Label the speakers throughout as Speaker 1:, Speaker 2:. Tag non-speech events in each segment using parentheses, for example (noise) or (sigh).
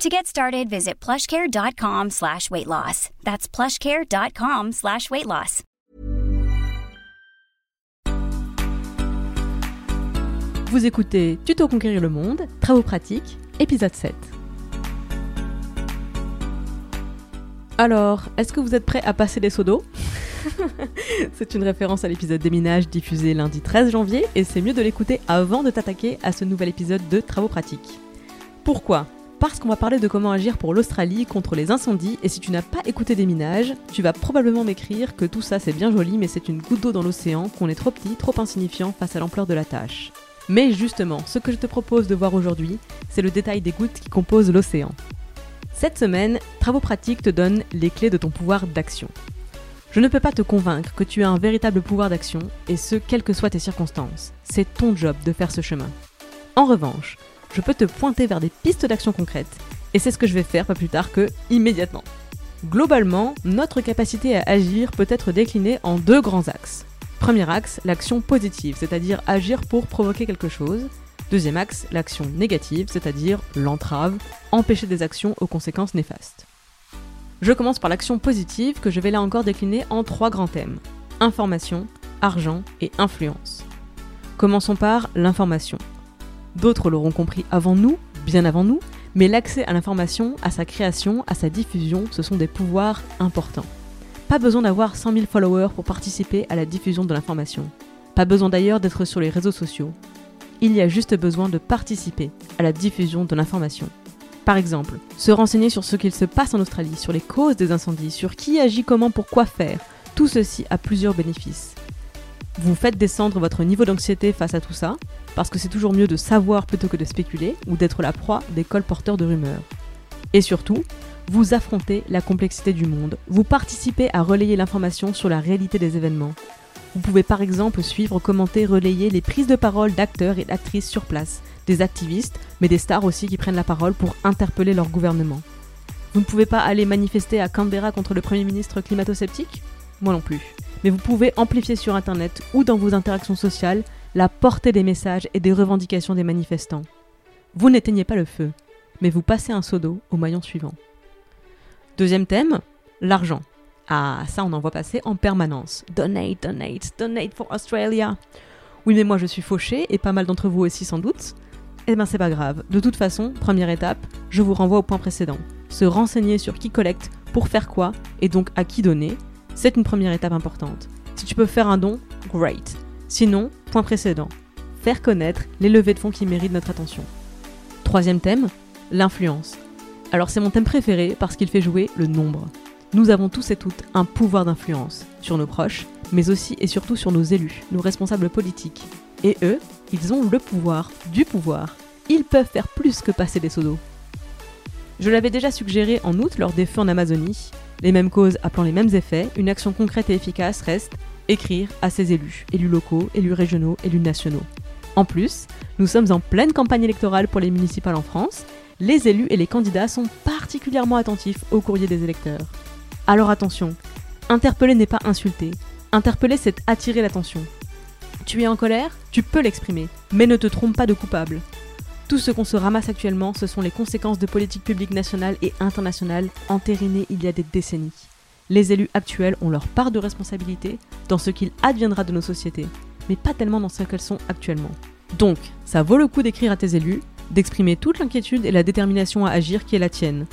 Speaker 1: To get started, visit plushcare.com slash weight loss. That's plushcare.com slash weight loss.
Speaker 2: Vous écoutez Tuto Conquérir le Monde, Travaux pratiques, épisode 7. Alors, est-ce que vous êtes prêts à passer des seaux d'eau? (laughs) C'est une référence à l'épisode Déminage diffusé lundi 13 janvier et c'est mieux de l'écouter avant de t'attaquer à ce nouvel épisode de Travaux pratiques. Pourquoi? Parce qu'on va parler de comment agir pour l'Australie contre les incendies, et si tu n'as pas écouté des minages, tu vas probablement m'écrire que tout ça c'est bien joli, mais c'est une goutte d'eau dans l'océan, qu'on est trop petit, trop insignifiant face à l'ampleur de la tâche. Mais justement, ce que je te propose de voir aujourd'hui, c'est le détail des gouttes qui composent l'océan. Cette semaine, Travaux pratiques te donne les clés de ton pouvoir d'action. Je ne peux pas te convaincre que tu as un véritable pouvoir d'action, et ce, quelles que soient tes circonstances. C'est ton job de faire ce chemin. En revanche, je peux te pointer vers des pistes d'action concrètes. Et c'est ce que je vais faire pas plus tard que immédiatement. Globalement, notre capacité à agir peut être déclinée en deux grands axes. Premier axe, l'action positive, c'est-à-dire agir pour provoquer quelque chose. Deuxième axe, l'action négative, c'est-à-dire l'entrave, empêcher des actions aux conséquences néfastes. Je commence par l'action positive que je vais là encore décliner en trois grands thèmes. Information, argent et influence. Commençons par l'information. D'autres l'auront compris avant nous, bien avant nous, mais l'accès à l'information, à sa création, à sa diffusion, ce sont des pouvoirs importants. Pas besoin d'avoir 100 000 followers pour participer à la diffusion de l'information. Pas besoin d'ailleurs d'être sur les réseaux sociaux. Il y a juste besoin de participer à la diffusion de l'information. Par exemple, se renseigner sur ce qu'il se passe en Australie, sur les causes des incendies, sur qui agit comment pour quoi faire, tout ceci a plusieurs bénéfices. Vous faites descendre votre niveau d'anxiété face à tout ça, parce que c'est toujours mieux de savoir plutôt que de spéculer ou d'être la proie des colporteurs de rumeurs. Et surtout, vous affrontez la complexité du monde, vous participez à relayer l'information sur la réalité des événements. Vous pouvez par exemple suivre, commenter, relayer les prises de parole d'acteurs et d'actrices sur place, des activistes, mais des stars aussi qui prennent la parole pour interpeller leur gouvernement. Vous ne pouvez pas aller manifester à Canberra contre le Premier ministre climato-sceptique? Moi non plus. Mais vous pouvez amplifier sur Internet ou dans vos interactions sociales la portée des messages et des revendications des manifestants. Vous n'éteignez pas le feu, mais vous passez un seau d'eau au maillon suivant. Deuxième thème, l'argent. Ah, ça on en voit passer en permanence. Donate, donate, donate for Australia. Oui, mais moi je suis fauché, et pas mal d'entre vous aussi sans doute. Eh ben c'est pas grave. De toute façon, première étape, je vous renvoie au point précédent. Se renseigner sur qui collecte, pour faire quoi, et donc à qui donner, c'est une première étape importante. Si tu peux faire un don, great. Sinon, point précédent, faire connaître les levées de fonds qui méritent notre attention. Troisième thème, l'influence. Alors c'est mon thème préféré parce qu'il fait jouer le nombre. Nous avons tous et toutes un pouvoir d'influence sur nos proches, mais aussi et surtout sur nos élus, nos responsables politiques. Et eux, ils ont le pouvoir du pouvoir. Ils peuvent faire plus que passer des seaux d'eau. Je l'avais déjà suggéré en août lors des feux en Amazonie. Les mêmes causes appelant les mêmes effets, une action concrète et efficace reste écrire à ses élus, élus locaux, élus régionaux, élus nationaux. En plus, nous sommes en pleine campagne électorale pour les municipales en France. Les élus et les candidats sont particulièrement attentifs au courrier des électeurs. Alors attention, interpeller n'est pas insulter. Interpeller, c'est attirer l'attention. Tu es en colère? Tu peux l'exprimer, mais ne te trompe pas de coupable. Tout ce qu'on se ramasse actuellement, ce sont les conséquences de politiques publiques nationales et internationales entérinées il y a des décennies les élus actuels ont leur part de responsabilité dans ce qu'il adviendra de nos sociétés, mais pas tellement dans ce qu'elles sont actuellement. Donc, ça vaut le coup d'écrire à tes élus, d'exprimer toute l'inquiétude et la détermination à agir qui est la tienne.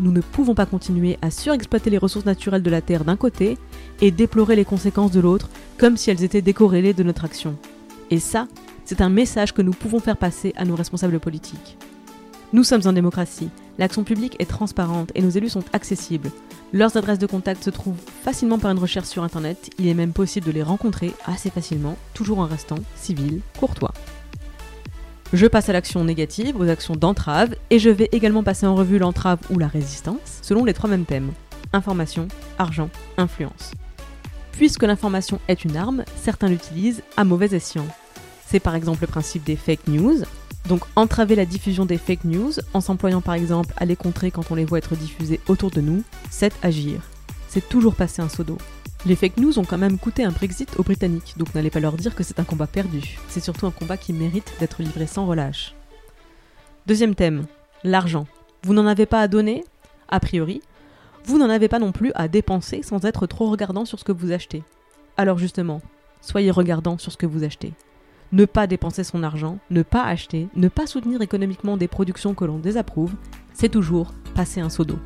Speaker 2: Nous ne pouvons pas continuer à surexploiter les ressources naturelles de la Terre d'un côté et déplorer les conséquences de l'autre comme si elles étaient décorrélées de notre action. Et ça, c'est un message que nous pouvons faire passer à nos responsables politiques. Nous sommes en démocratie, l'action publique est transparente et nos élus sont accessibles. Leurs adresses de contact se trouvent facilement par une recherche sur Internet, il est même possible de les rencontrer assez facilement, toujours en restant civil, courtois. Je passe à l'action négative, aux actions d'entrave, et je vais également passer en revue l'entrave ou la résistance, selon les trois mêmes thèmes. Information, argent, influence. Puisque l'information est une arme, certains l'utilisent à mauvais escient. C'est par exemple le principe des fake news. Donc entraver la diffusion des fake news en s'employant par exemple à les contrer quand on les voit être diffusées autour de nous, c'est agir. C'est toujours passer un seau d'eau. Les fake news ont quand même coûté un Brexit aux Britanniques, donc n'allez pas leur dire que c'est un combat perdu. C'est surtout un combat qui mérite d'être livré sans relâche. Deuxième thème, l'argent. Vous n'en avez pas à donner? A priori, vous n'en avez pas non plus à dépenser sans être trop regardant sur ce que vous achetez. Alors justement, soyez regardant sur ce que vous achetez. Ne pas dépenser son argent, ne pas acheter, ne pas soutenir économiquement des productions que l'on désapprouve, c'est toujours passer un seau d'eau.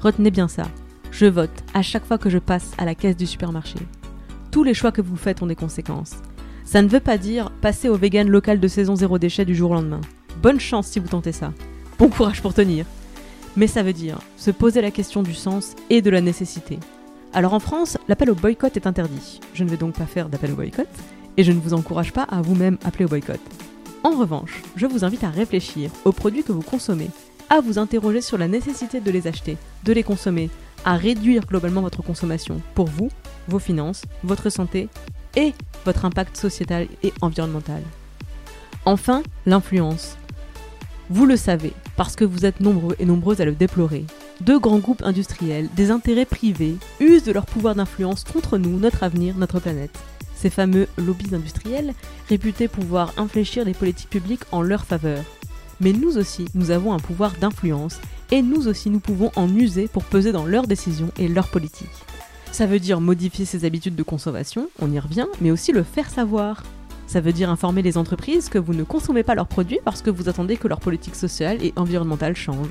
Speaker 2: Retenez bien ça. Je vote à chaque fois que je passe à la caisse du supermarché. Tous les choix que vous faites ont des conséquences. Ça ne veut pas dire passer au vegan local de saison zéro déchet du jour au lendemain. Bonne chance si vous tentez ça. Bon courage pour tenir. Mais ça veut dire se poser la question du sens et de la nécessité. Alors en France, l'appel au boycott est interdit. Je ne vais donc pas faire d'appel au boycott, et je ne vous encourage pas à vous-même appeler au boycott. En revanche, je vous invite à réfléchir aux produits que vous consommez, à vous interroger sur la nécessité de les acheter, de les consommer, à réduire globalement votre consommation pour vous, vos finances, votre santé et votre impact sociétal et environnemental. Enfin, l'influence. Vous le savez, parce que vous êtes nombreux et nombreuses à le déplorer. Deux grands groupes industriels, des intérêts privés, usent de leur pouvoir d'influence contre nous, notre avenir, notre planète. Ces fameux lobbies industriels, réputés pouvoir infléchir les politiques publiques en leur faveur. Mais nous aussi, nous avons un pouvoir d'influence, et nous aussi, nous pouvons en user pour peser dans leurs décisions et leurs politiques. Ça veut dire modifier ses habitudes de consommation, on y revient, mais aussi le faire savoir. Ça veut dire informer les entreprises que vous ne consommez pas leurs produits parce que vous attendez que leur politique sociale et environnementale change.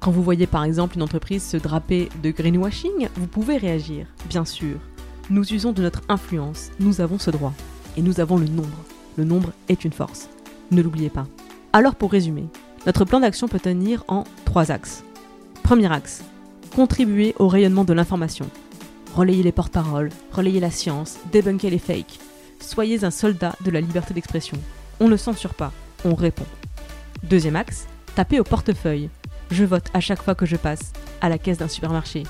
Speaker 2: Quand vous voyez par exemple une entreprise se draper de greenwashing, vous pouvez réagir, bien sûr. Nous usons de notre influence, nous avons ce droit. Et nous avons le nombre. Le nombre est une force. Ne l'oubliez pas. Alors pour résumer, notre plan d'action peut tenir en trois axes. Premier axe, contribuer au rayonnement de l'information. Relayer les porte-paroles, relayer la science, débunker les fakes, Soyez un soldat de la liberté d'expression. On ne censure pas, on répond. Deuxième axe, tapez au portefeuille. Je vote à chaque fois que je passe à la caisse d'un supermarché.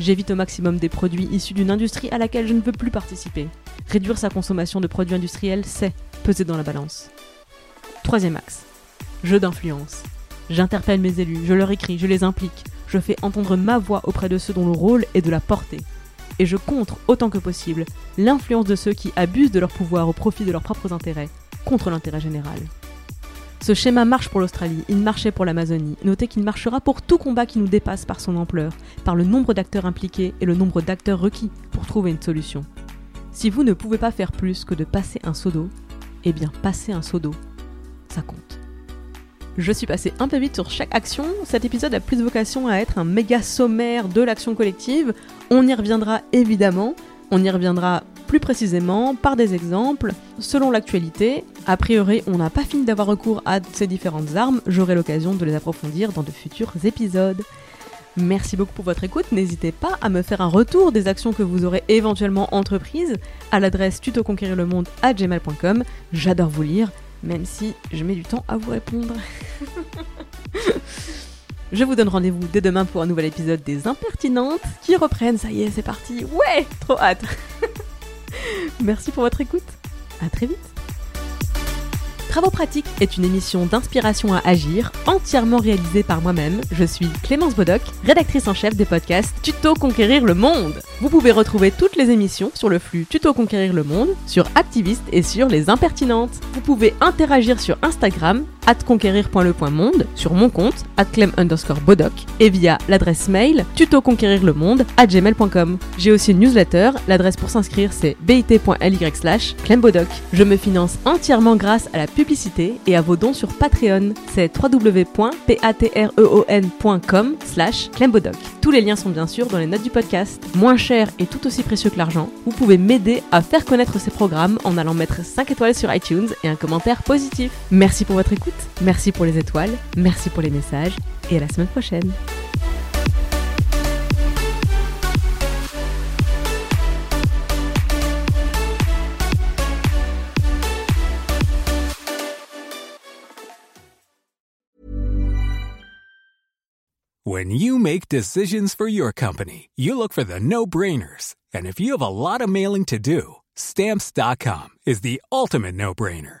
Speaker 2: J'évite au maximum des produits issus d'une industrie à laquelle je ne veux plus participer. Réduire sa consommation de produits industriels, c'est peser dans la balance. Troisième axe, jeu d'influence. J'interpelle mes élus, je leur écris, je les implique, je fais entendre ma voix auprès de ceux dont le rôle est de la porter et je contre autant que possible l'influence de ceux qui abusent de leur pouvoir au profit de leurs propres intérêts, contre l'intérêt général. Ce schéma marche pour l'Australie, il marchait pour l'Amazonie. Notez qu'il marchera pour tout combat qui nous dépasse par son ampleur, par le nombre d'acteurs impliqués et le nombre d'acteurs requis pour trouver une solution. Si vous ne pouvez pas faire plus que de passer un seau d'eau, eh bien passer un seau d'eau, ça compte. Je suis passé un peu vite sur chaque action. Cet épisode a plus vocation à être un méga sommaire de l'action collective. On y reviendra évidemment. On y reviendra plus précisément par des exemples selon l'actualité. A priori, on n'a pas fini d'avoir recours à ces différentes armes. J'aurai l'occasion de les approfondir dans de futurs épisodes. Merci beaucoup pour votre écoute. N'hésitez pas à me faire un retour des actions que vous aurez éventuellement entreprises à l'adresse tutoconquérirlemonde à gmail.com. J'adore vous lire même si je mets du temps à vous répondre. (laughs) je vous donne rendez-vous dès demain pour un nouvel épisode des Impertinentes qui reprennent. Ça y est, c'est parti. Ouais, trop hâte. (laughs) Merci pour votre écoute. À très vite. Travaux pratiques est une émission d'inspiration à agir, entièrement réalisée par moi-même. Je suis Clémence Bodoc, rédactrice en chef des podcasts Tuto Conquérir le Monde. Vous pouvez retrouver toutes les émissions sur le flux Tuto Conquérir le Monde, sur Activiste et sur Les Impertinentes. Vous pouvez interagir sur Instagram, conquérir.le.monde, sur mon compte, clem underscore bodoc, et via l'adresse mail tutoconquérirlemonde à gmail.com. J'ai aussi une newsletter, l'adresse pour s'inscrire c'est bit.ly slash clembodoc. Je me finance entièrement grâce à la publicité et à vos dons sur Patreon. C'est www.patreon.com slash clembodoc. Tous les liens sont bien sûr dans les notes du podcast. Moins cher et tout aussi précieux que l'argent, vous pouvez m'aider à faire connaître ces programmes en allant mettre 5 étoiles sur iTunes et un commentaire positif. Merci pour votre écoute, merci pour les étoiles, merci pour les messages et à la semaine prochaine.
Speaker 3: When you make decisions for your company, you look for the no-brainers. And if you have a lot of mailing to do, stamps.com is the ultimate no-brainer.